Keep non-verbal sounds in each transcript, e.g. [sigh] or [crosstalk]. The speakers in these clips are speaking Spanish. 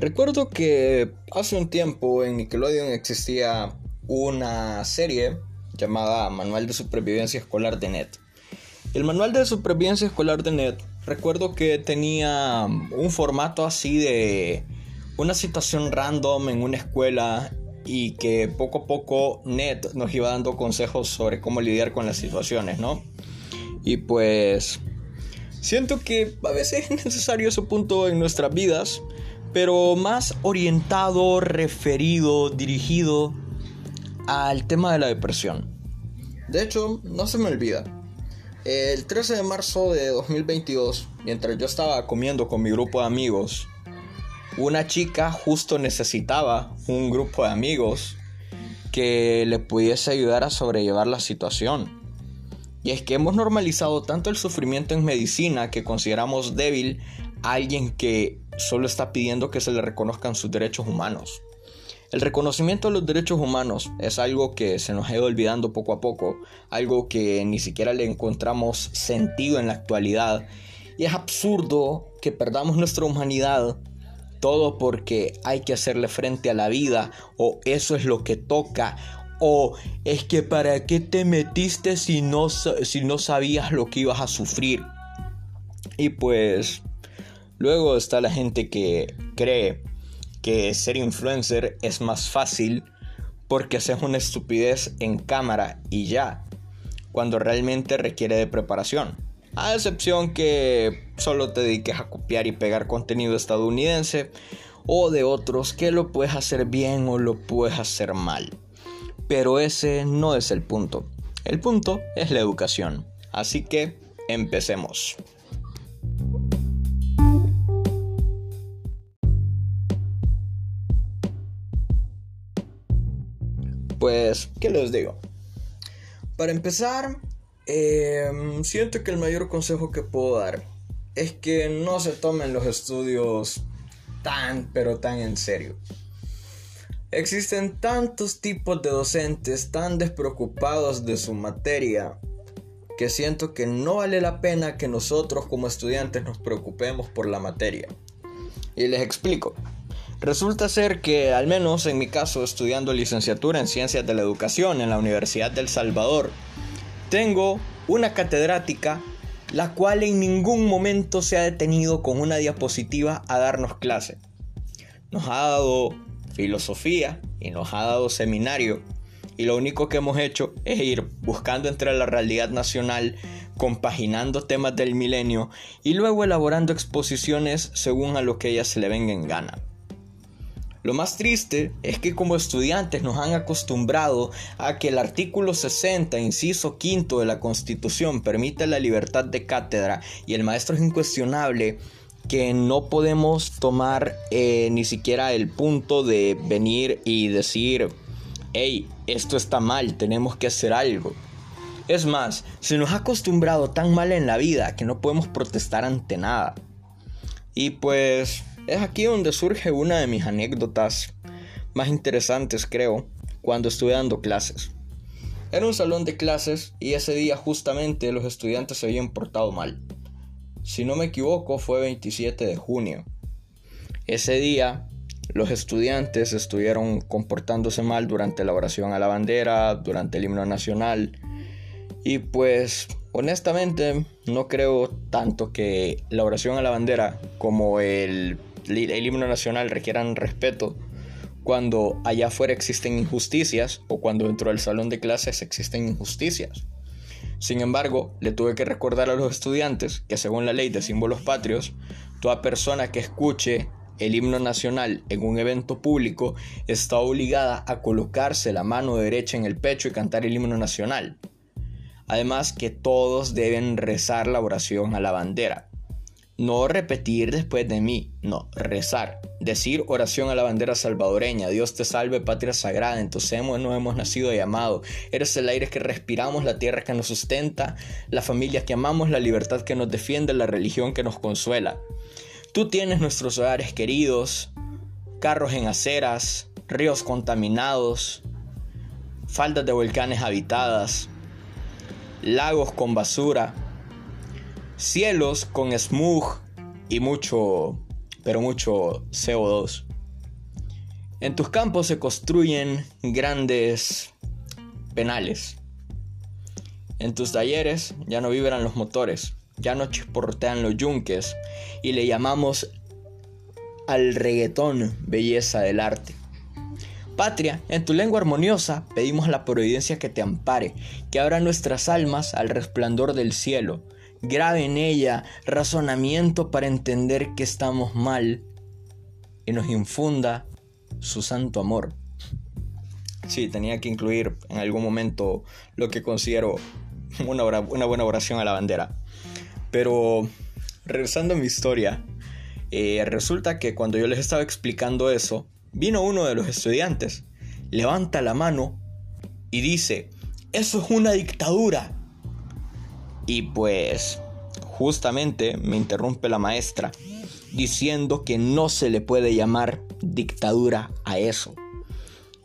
Recuerdo que hace un tiempo en Nickelodeon existía una serie llamada Manual de Supervivencia Escolar de NET. El Manual de Supervivencia Escolar de NET recuerdo que tenía un formato así de una situación random en una escuela y que poco a poco NET nos iba dando consejos sobre cómo lidiar con las situaciones, ¿no? Y pues siento que a veces es necesario ese punto en nuestras vidas, pero más orientado, referido, dirigido al tema de la depresión. De hecho, no se me olvida. El 13 de marzo de 2022, mientras yo estaba comiendo con mi grupo de amigos, una chica justo necesitaba un grupo de amigos que le pudiese ayudar a sobrellevar la situación. Y es que hemos normalizado tanto el sufrimiento en medicina que consideramos débil a alguien que solo está pidiendo que se le reconozcan sus derechos humanos. El reconocimiento de los derechos humanos es algo que se nos ha ido olvidando poco a poco, algo que ni siquiera le encontramos sentido en la actualidad. Y es absurdo que perdamos nuestra humanidad todo porque hay que hacerle frente a la vida o eso es lo que toca o es que para qué te metiste si no, si no sabías lo que ibas a sufrir. Y pues luego está la gente que cree que ser influencer es más fácil porque haces una estupidez en cámara y ya, cuando realmente requiere de preparación. A excepción que solo te dediques a copiar y pegar contenido estadounidense o de otros que lo puedes hacer bien o lo puedes hacer mal. Pero ese no es el punto. El punto es la educación. Así que empecemos. Pues, ¿qué les digo? Para empezar, em, siento que el mayor consejo que puedo dar es que no se tomen los estudios tan, pero tan en serio. Existen tantos tipos de docentes tan despreocupados de su materia que siento que no vale la pena que nosotros como estudiantes nos preocupemos por la materia. Y les explico. Resulta ser que, al menos en mi caso, estudiando licenciatura en Ciencias de la Educación en la Universidad del Salvador, tengo una catedrática la cual en ningún momento se ha detenido con una diapositiva a darnos clase. Nos ha dado filosofía y nos ha dado seminario y lo único que hemos hecho es ir buscando entre la realidad nacional, compaginando temas del milenio y luego elaborando exposiciones según a lo que ella se le venga en gana. Lo más triste es que como estudiantes nos han acostumbrado a que el artículo 60, inciso quinto de la Constitución permite la libertad de cátedra y el maestro es incuestionable que no podemos tomar eh, ni siquiera el punto de venir y decir, hey, esto está mal, tenemos que hacer algo. Es más, se nos ha acostumbrado tan mal en la vida que no podemos protestar ante nada. Y pues es aquí donde surge una de mis anécdotas más interesantes, creo, cuando estuve dando clases. Era un salón de clases y ese día justamente los estudiantes se habían portado mal. Si no me equivoco, fue 27 de junio. Ese día, los estudiantes estuvieron comportándose mal durante la oración a la bandera, durante el himno nacional. Y pues, honestamente, no creo tanto que la oración a la bandera como el, el himno nacional requieran respeto cuando allá afuera existen injusticias o cuando dentro del salón de clases existen injusticias. Sin embargo, le tuve que recordar a los estudiantes que según la ley de símbolos patrios, toda persona que escuche el himno nacional en un evento público está obligada a colocarse la mano derecha en el pecho y cantar el himno nacional. Además que todos deben rezar la oración a la bandera. No repetir después de mí, no, rezar. Decir oración a la bandera salvadoreña. Dios te salve, patria sagrada. En tu seno no hemos nacido y amado. Eres el aire que respiramos, la tierra que nos sustenta, la familia que amamos, la libertad que nos defiende, la religión que nos consuela. Tú tienes nuestros hogares queridos, carros en aceras, ríos contaminados, faldas de volcanes habitadas, lagos con basura cielos con smog y mucho, pero mucho CO2. En tus campos se construyen grandes penales. En tus talleres ya no vibran los motores, ya no chisportean los yunques y le llamamos al reggaetón belleza del arte. Patria, en tu lengua armoniosa pedimos la providencia que te ampare, que abra nuestras almas al resplandor del cielo, grave en ella razonamiento para entender que estamos mal y nos infunda su santo amor. Sí, tenía que incluir en algún momento lo que considero una, una buena oración a la bandera. Pero regresando a mi historia, eh, resulta que cuando yo les estaba explicando eso, vino uno de los estudiantes, levanta la mano y dice, eso es una dictadura. Y pues justamente me interrumpe la maestra diciendo que no se le puede llamar dictadura a eso.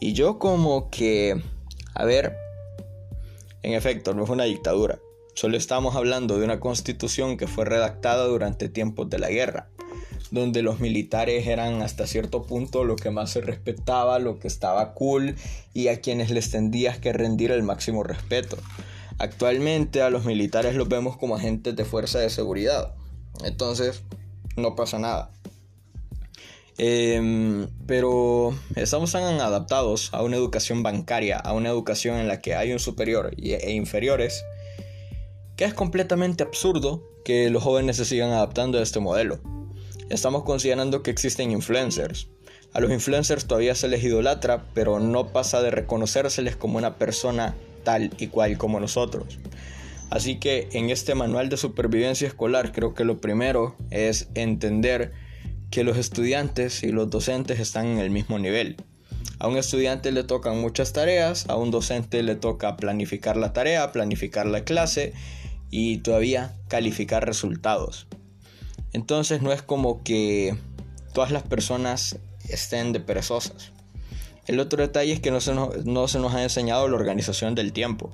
Y yo como que, a ver, en efecto, no es una dictadura. Solo estamos hablando de una constitución que fue redactada durante tiempos de la guerra, donde los militares eran hasta cierto punto lo que más se respetaba, lo que estaba cool y a quienes les tendías que rendir el máximo respeto. Actualmente a los militares los vemos como agentes de fuerza de seguridad. Entonces, no pasa nada. Em, pero estamos tan adaptados a una educación bancaria, a una educación en la que hay un superior e inferiores, que es completamente absurdo que los jóvenes se sigan adaptando a este modelo. Estamos considerando que existen influencers. A los influencers todavía se les idolatra, pero no pasa de reconocérseles como una persona tal y cual como nosotros. Así que en este manual de supervivencia escolar creo que lo primero es entender que los estudiantes y los docentes están en el mismo nivel. A un estudiante le tocan muchas tareas, a un docente le toca planificar la tarea, planificar la clase y todavía calificar resultados. Entonces no es como que todas las personas estén de perezosas. El otro detalle es que no se nos, no se nos ha enseñado la organización del tiempo.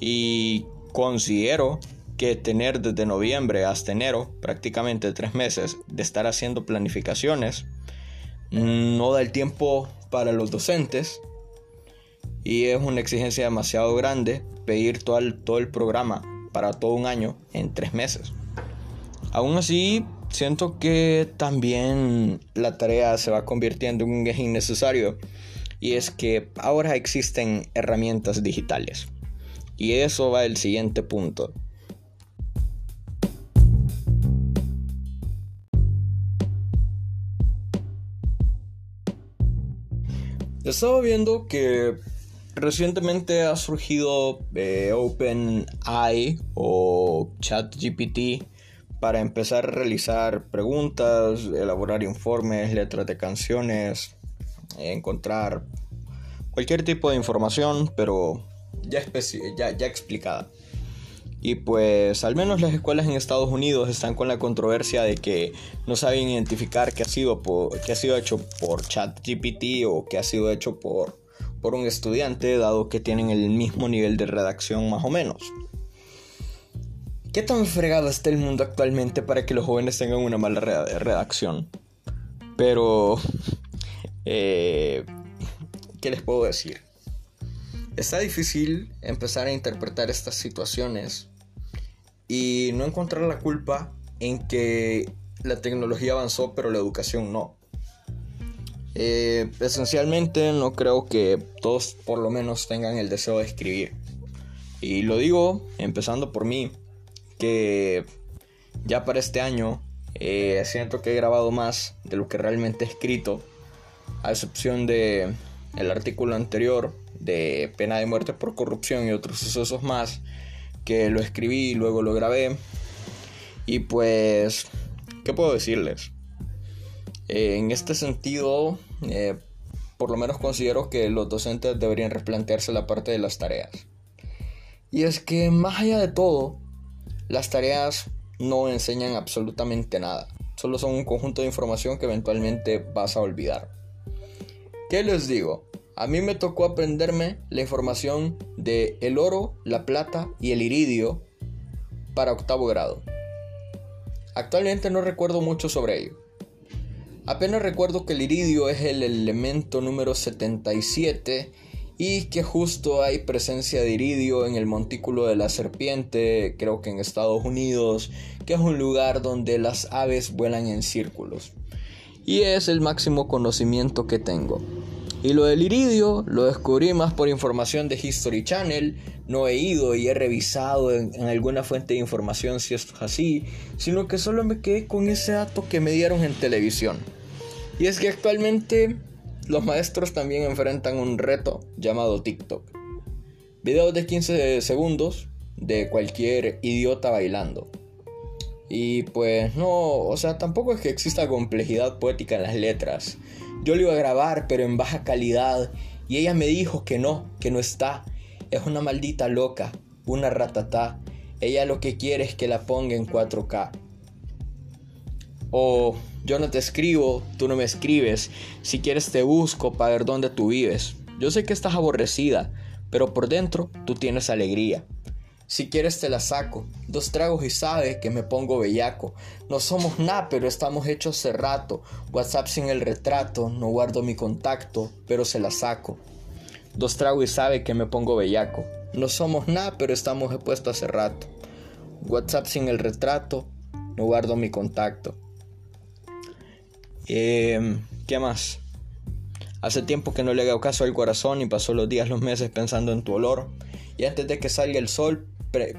Y considero que tener desde noviembre hasta enero, prácticamente tres meses, de estar haciendo planificaciones, no da el tiempo para los docentes y es una exigencia demasiado grande pedir todo el, todo el programa para todo un año en tres meses. Aún así, siento que también la tarea se va convirtiendo en un eje innecesario y es que ahora existen herramientas digitales. Y eso va el siguiente punto. Estaba viendo que recientemente ha surgido eh, o ChatGPT para empezar a realizar preguntas, elaborar informes, letras de canciones, encontrar cualquier tipo de información, pero ya, ya, ya explicada. Y pues al menos las escuelas en Estados Unidos están con la controversia de que no saben identificar qué ha sido, por, qué ha sido hecho por ChatGPT o qué ha sido hecho por, por un estudiante, dado que tienen el mismo nivel de redacción más o menos. ¿Qué tan fregado está el mundo actualmente para que los jóvenes tengan una mala redacción? Pero... Eh, ¿Qué les puedo decir? Está difícil empezar a interpretar estas situaciones y no encontrar la culpa en que la tecnología avanzó pero la educación no. Eh, esencialmente no creo que todos por lo menos tengan el deseo de escribir. Y lo digo empezando por mí, que ya para este año eh, siento que he grabado más de lo que realmente he escrito, a excepción de el artículo anterior de pena de muerte por corrupción y otros sucesos más que lo escribí y luego lo grabé. Y pues, ¿qué puedo decirles? Eh, en este sentido, eh, por lo menos considero que los docentes deberían replantearse la parte de las tareas. Y es que más allá de todo, las tareas no enseñan absolutamente nada. Solo son un conjunto de información que eventualmente vas a olvidar. ¿Qué les digo? A mí me tocó aprenderme la información de el oro, la plata y el iridio para octavo grado. Actualmente no recuerdo mucho sobre ello. Apenas recuerdo que el iridio es el elemento número 77 y que justo hay presencia de iridio en el montículo de la serpiente, creo que en Estados Unidos, que es un lugar donde las aves vuelan en círculos. Y es el máximo conocimiento que tengo. Y lo del iridio lo descubrí más por información de History Channel. No he ido y he revisado en, alguna fuente de información si esto es así, sino que solo me quedé con ese dato que me dieron en televisión. Y es que actualmente los maestros también enfrentan un reto llamado TikTok. Videos de 15 segundos de cualquier idiota bailando. Y pues no, o sea, tampoco es que exista complejidad poética en las letras. Yo lo iba a grabar, pero en baja calidad. Y ella me dijo que no, que no está. Es una maldita loca, una ratatá. Ella lo que quiere es que la ponga en 4K. O yo no te escribo, tú no me escribes. Si quieres te busco para ver dónde tú vives. Yo sé que estás aborrecida, pero por dentro tú tienes alegría. Si quieres te la saco, dos tragos y sabe que me pongo bellaco. No somos nada, pero estamos hechos hace rato. WhatsApp sin el retrato, no guardo mi contacto, pero se la saco. Dos tragos y sabe que me pongo bellaco. No somos nada, pero estamos expuestos hace rato. WhatsApp sin el retrato, no guardo mi contacto. Eh, ¿Qué más? Hace tiempo que no le hago caso al corazón y pasó los días, los meses pensando en tu olor. Y antes de que salga el sol,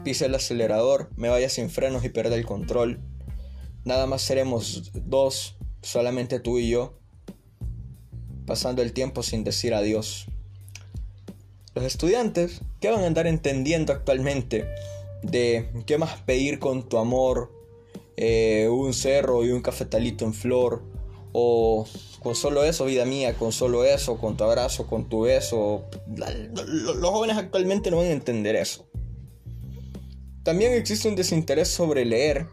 pise el acelerador, me vaya sin frenos y pierda el control. Nada más seremos dos, solamente tú y yo, pasando el tiempo sin decir adiós. Los estudiantes, ¿qué van a andar entendiendo actualmente de qué más pedir con tu amor, eh, un cerro y un cafetalito en flor, o con solo eso, vida mía, con solo eso, con tu abrazo, con tu beso. Los jóvenes actualmente no van a entender eso. También existe un desinterés sobre leer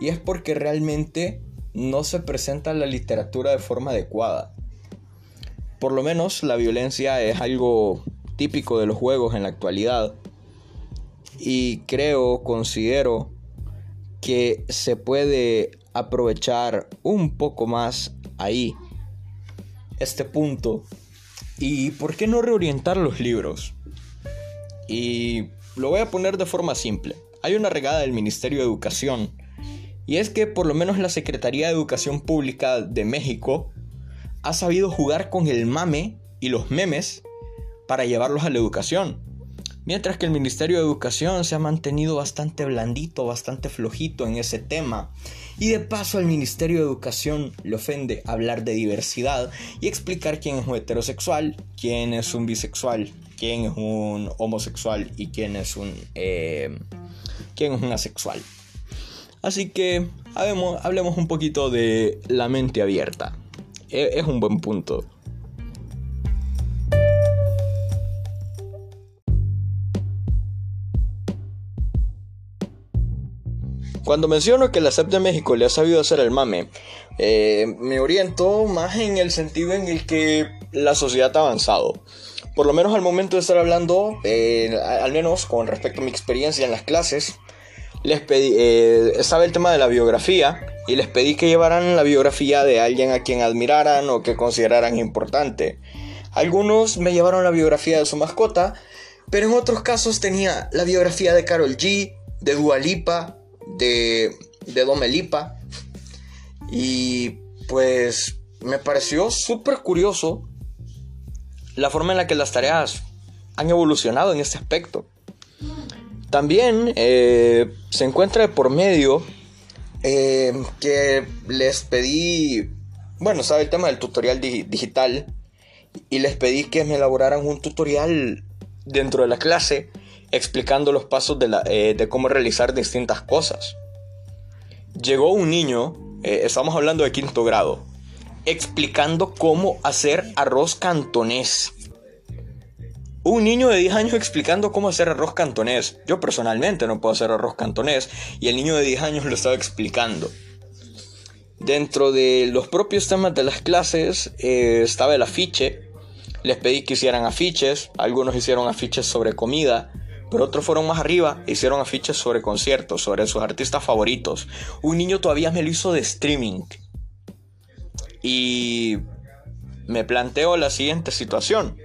y es porque realmente no se presenta la literatura de forma adecuada. Por lo menos la violencia es algo típico de los juegos en la actualidad y creo, considero que se puede aprovechar un poco más ahí este punto y por qué no reorientar los libros. Y lo voy a poner de forma simple hay una regada del Ministerio de Educación. Y es que por lo menos la Secretaría de Educación Pública de México ha sabido jugar con el mame y los memes para llevarlos a la educación. Mientras que el Ministerio de Educación se ha mantenido bastante blandito, bastante flojito en ese tema. Y de paso al Ministerio de Educación le ofende hablar de diversidad y explicar quién es un heterosexual, quién es un bisexual, quién es un homosexual y quién es un... Eh, quién es una sexual. Así que hablemos, hablemos un poquito de la mente abierta. E, es un buen punto. Cuando menciono que la SEP de México le ha sabido hacer el mame, eh, me oriento más en el sentido en el que la sociedad ha avanzado por lo menos al momento de estar hablando, eh, al menos con respecto a mi experiencia en las clases, les pedí, eh, estaba el tema de la biografía y les pedí que llevaran la biografía de alguien a quien admiraran o que consideraran importante. Algunos me llevaron la biografía de su mascota, pero en otros casos tenía la biografía de Carol G, de Dualipa, de, de Domelipa. Y pues me pareció súper curioso la forma en la que las tareas han evolucionado en este aspecto. También eh, se encuentra por medio eh, que les pedí, bueno, sabe el tema del tutorial digital y les pedí que me elaboraran un tutorial dentro de la clase explicando los pasos de, eh, de cómo realizar distintas cosas. Llegó un niño, estamos hablando de quinto grado, explicando cómo hacer arroz cantonés. Un niño de 10 años explicando cómo hacer arroz cantonés. Yo personalmente no puedo hacer arroz cantonés y el niño de 10 años lo estaba explicando. Dentro de los propios temas de las clases eh, estaba el afiche. Les pedí que hicieran afiches. Algunos hicieron afiches sobre comida. Pero otros fueron más arriba e hicieron afiches sobre conciertos, sobre sus artistas favoritos. Un niño todavía me lo hizo de streaming. Y me planteo la siguiente situación.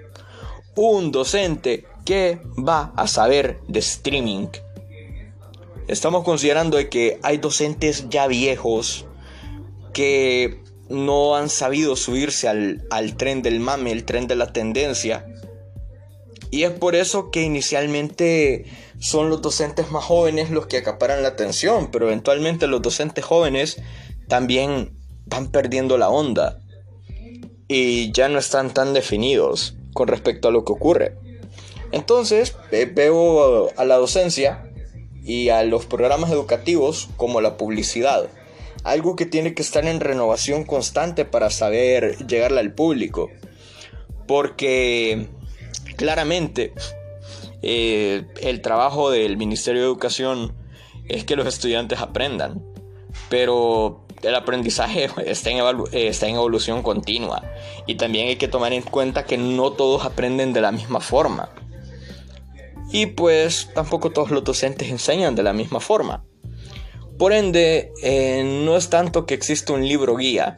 Un docente que va a saber de streaming. Estamos considerando que hay docentes ya viejos que no han sabido subirse al, al tren del mame, el tren de la tendencia. Y es por eso que inicialmente son los docentes más jóvenes los que acaparan la atención, pero eventualmente los docentes jóvenes también van perdiendo la onda y ya no están tan definidos con respecto a lo que ocurre. Entonces veo a la docencia y a los programas educativos como la publicidad, algo que tiene que estar en renovación constante para saber llegarle al público, porque claramente eh, el trabajo del Ministerio de Educación es que los estudiantes aprendan, pero el aprendizaje [laughs] está en, está en evolución continua y también hay que tomar en cuenta que no todos aprenden de la misma forma. Y pues tampoco todos los docentes enseñan de la misma forma. Por ende, eh, no es tanto que exista un libro guía,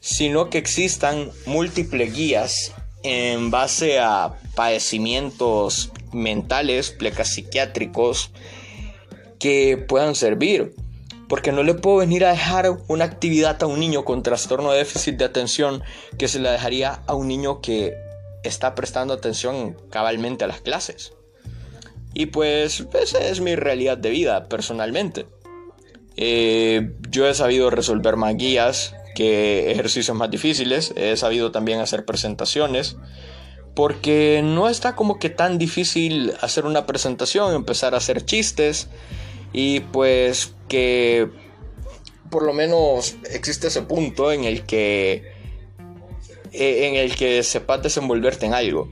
sino que existan múltiples guías en base a padecimientos mentales, plecas psiquiátricos, que puedan servir. Porque no le puedo venir a dejar una actividad a un niño con trastorno de déficit de atención que se la dejaría a un niño que está prestando atención cabalmente a las clases. Y pues esa es mi realidad de vida personalmente. Eh, yo he sabido resolver más que ejercicios más difíciles. He sabido también hacer presentaciones. Porque no está como que tan difícil hacer una presentación, empezar a hacer chistes. Y pues que por lo menos existe ese punto en el que e, en el que sepas desenvolverte en algo.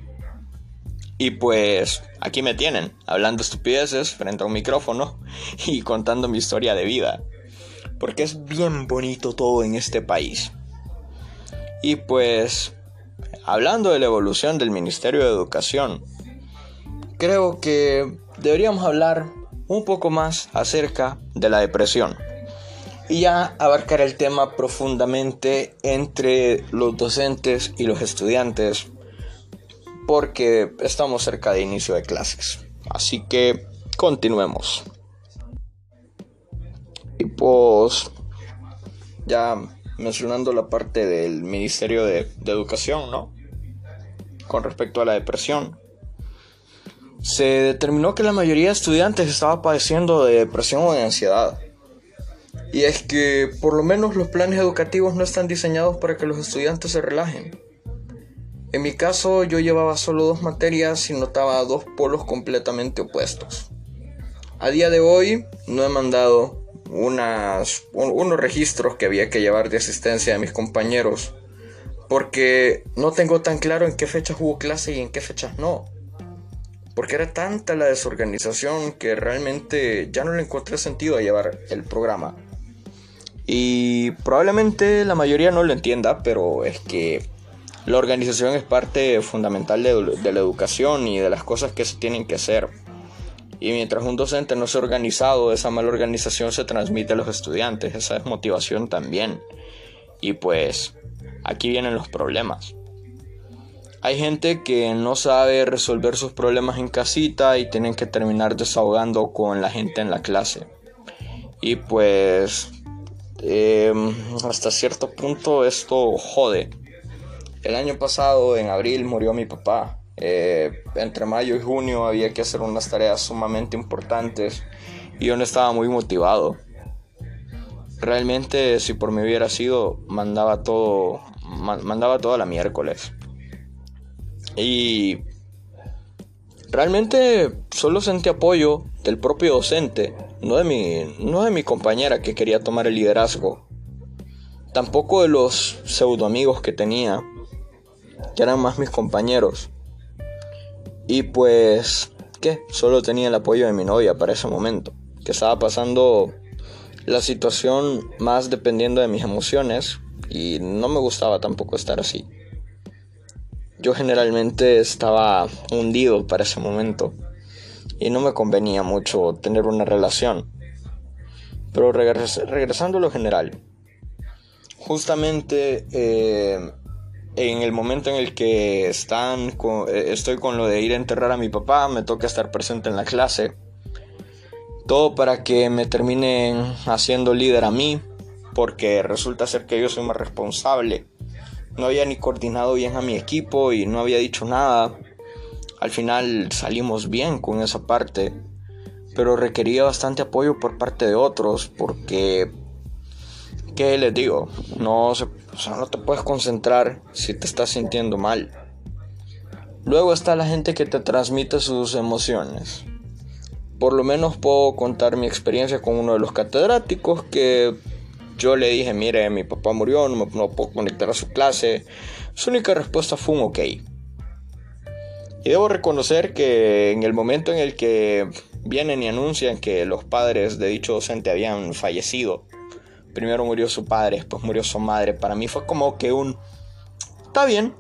Y pues aquí me tienen, hablando estupideces frente a un micrófono [laughs] y contando mi historia de vida porque es bien bonito todo en este país. Y pues, hablando de la evolución del Ministerio de Educación, creo que deberíamos hablar un poco más acerca de la depresión y ya abarcar el tema profundamente entre los docentes y los estudiantes porque estamos cerca de inicio de clases. Así que continuemos. Y pues ya mencionando la parte del Ministerio de, Educación, ¿no? Con respecto a la depresión. Se determinó que la mayoría de estudiantes estaba padeciendo de depresión o de ansiedad. Y es que por lo menos los planes educativos no están diseñados para que los estudiantes se relajen. En mi caso yo llevaba solo dos materias y notaba dos polos completamente opuestos. A día de hoy no he mandado unas, unos registros que había que llevar de asistencia de mis compañeros. Porque no tengo tan claro en qué fechas hubo clase y en qué fechas no. Porque era tanta la desorganización que realmente ya no le encontré sentido a llevar el programa. Y probablemente la mayoría no lo entienda, pero es que la organización es parte fundamental de, de la educación y de las cosas que se tienen que hacer. Y mientras un docente no sea organizado, esa mala organización se transmite a los estudiantes, esa desmotivación también. Y pues aquí vienen los problemas. Hay gente que no sabe resolver sus problemas en casita y tienen que terminar desahogando con la gente en la clase. Y pues em, hasta cierto punto esto jode. El año pasado, en abril, murió mi papá. Eh, entre mayo y junio había que hacer unas tareas sumamente importantes y yo no estaba muy motivado. Realmente si por mí hubiera sido, mandaba todo, mandaba todo a la miércoles. Y realmente solo sentí apoyo del propio docente, no de mi, no de mi compañera que quería tomar el liderazgo. Tampoco de los pseudo amigos que tenía, que eran más mis compañeros. Y pues, ¿qué? Solo tenía el apoyo de mi novia para ese momento, que estaba pasando la situación más dependiendo de mis emociones y no me gustaba tampoco estar así. Yo generalmente estaba hundido para ese momento y no me convenía mucho tener una relación. Pero regresando a lo general, justamente eh, en el momento en el que están eh, estoy con lo de ir a enterrar a mi papá, me toca estar presente en la clase. Todo para que me terminen haciendo líder a mí, porque resulta ser que yo soy más responsable. No había ni coordinado bien a mi equipo y no había dicho nada. Al final salimos bien con esa parte, pero requería bastante apoyo por parte de otros, porque ¿qué les digo? No, no te puedes concentrar si te estás sintiendo mal. Luego está la gente que te transmite sus emociones. Por lo menos puedo contar mi experiencia con uno de los catedráticos que yo le dije, mire, mi papá murió, no puedo conectar a su clase. Su única respuesta fue un ok. Y debo reconocer que en el momento en el que vienen y anuncian que los padres de dicho docente habían fallecido, Primero murió su padre, después murió su madre. Para mí fue como que un... Está bien.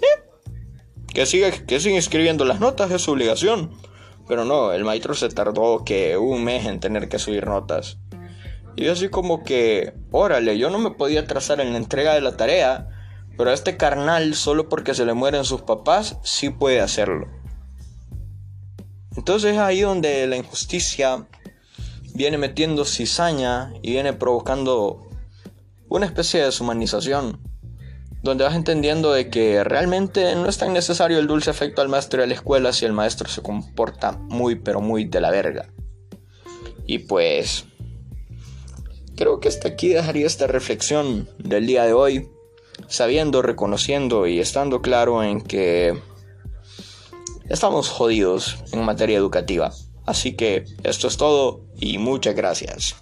¿Eh? Que, siga, que escribiendo las notas, es su obligación. Pero no, el maestro se tardó que un mes en tener que subir notas. Y así como que, órale, yo no me podía trazar en la entrega de la tarea, pero a este carnal, solo porque se le mueren sus papás, sí puede hacerlo. Entonces es ahí donde la injusticia viene metiendo cizaña y viene provocando una especie de deshumanización, donde vas entendiendo de que realmente no es tan necesario el dulce efecto al maestro de la escuela si el maestro se comporta muy pero muy de la verga. Y pues creo que hasta aquí dejaría esta reflexión del día de hoy, sabiendo, reconociendo y estando claro en que estamos jodidos en materia educativa. Así que esto es todo y muchas gracias.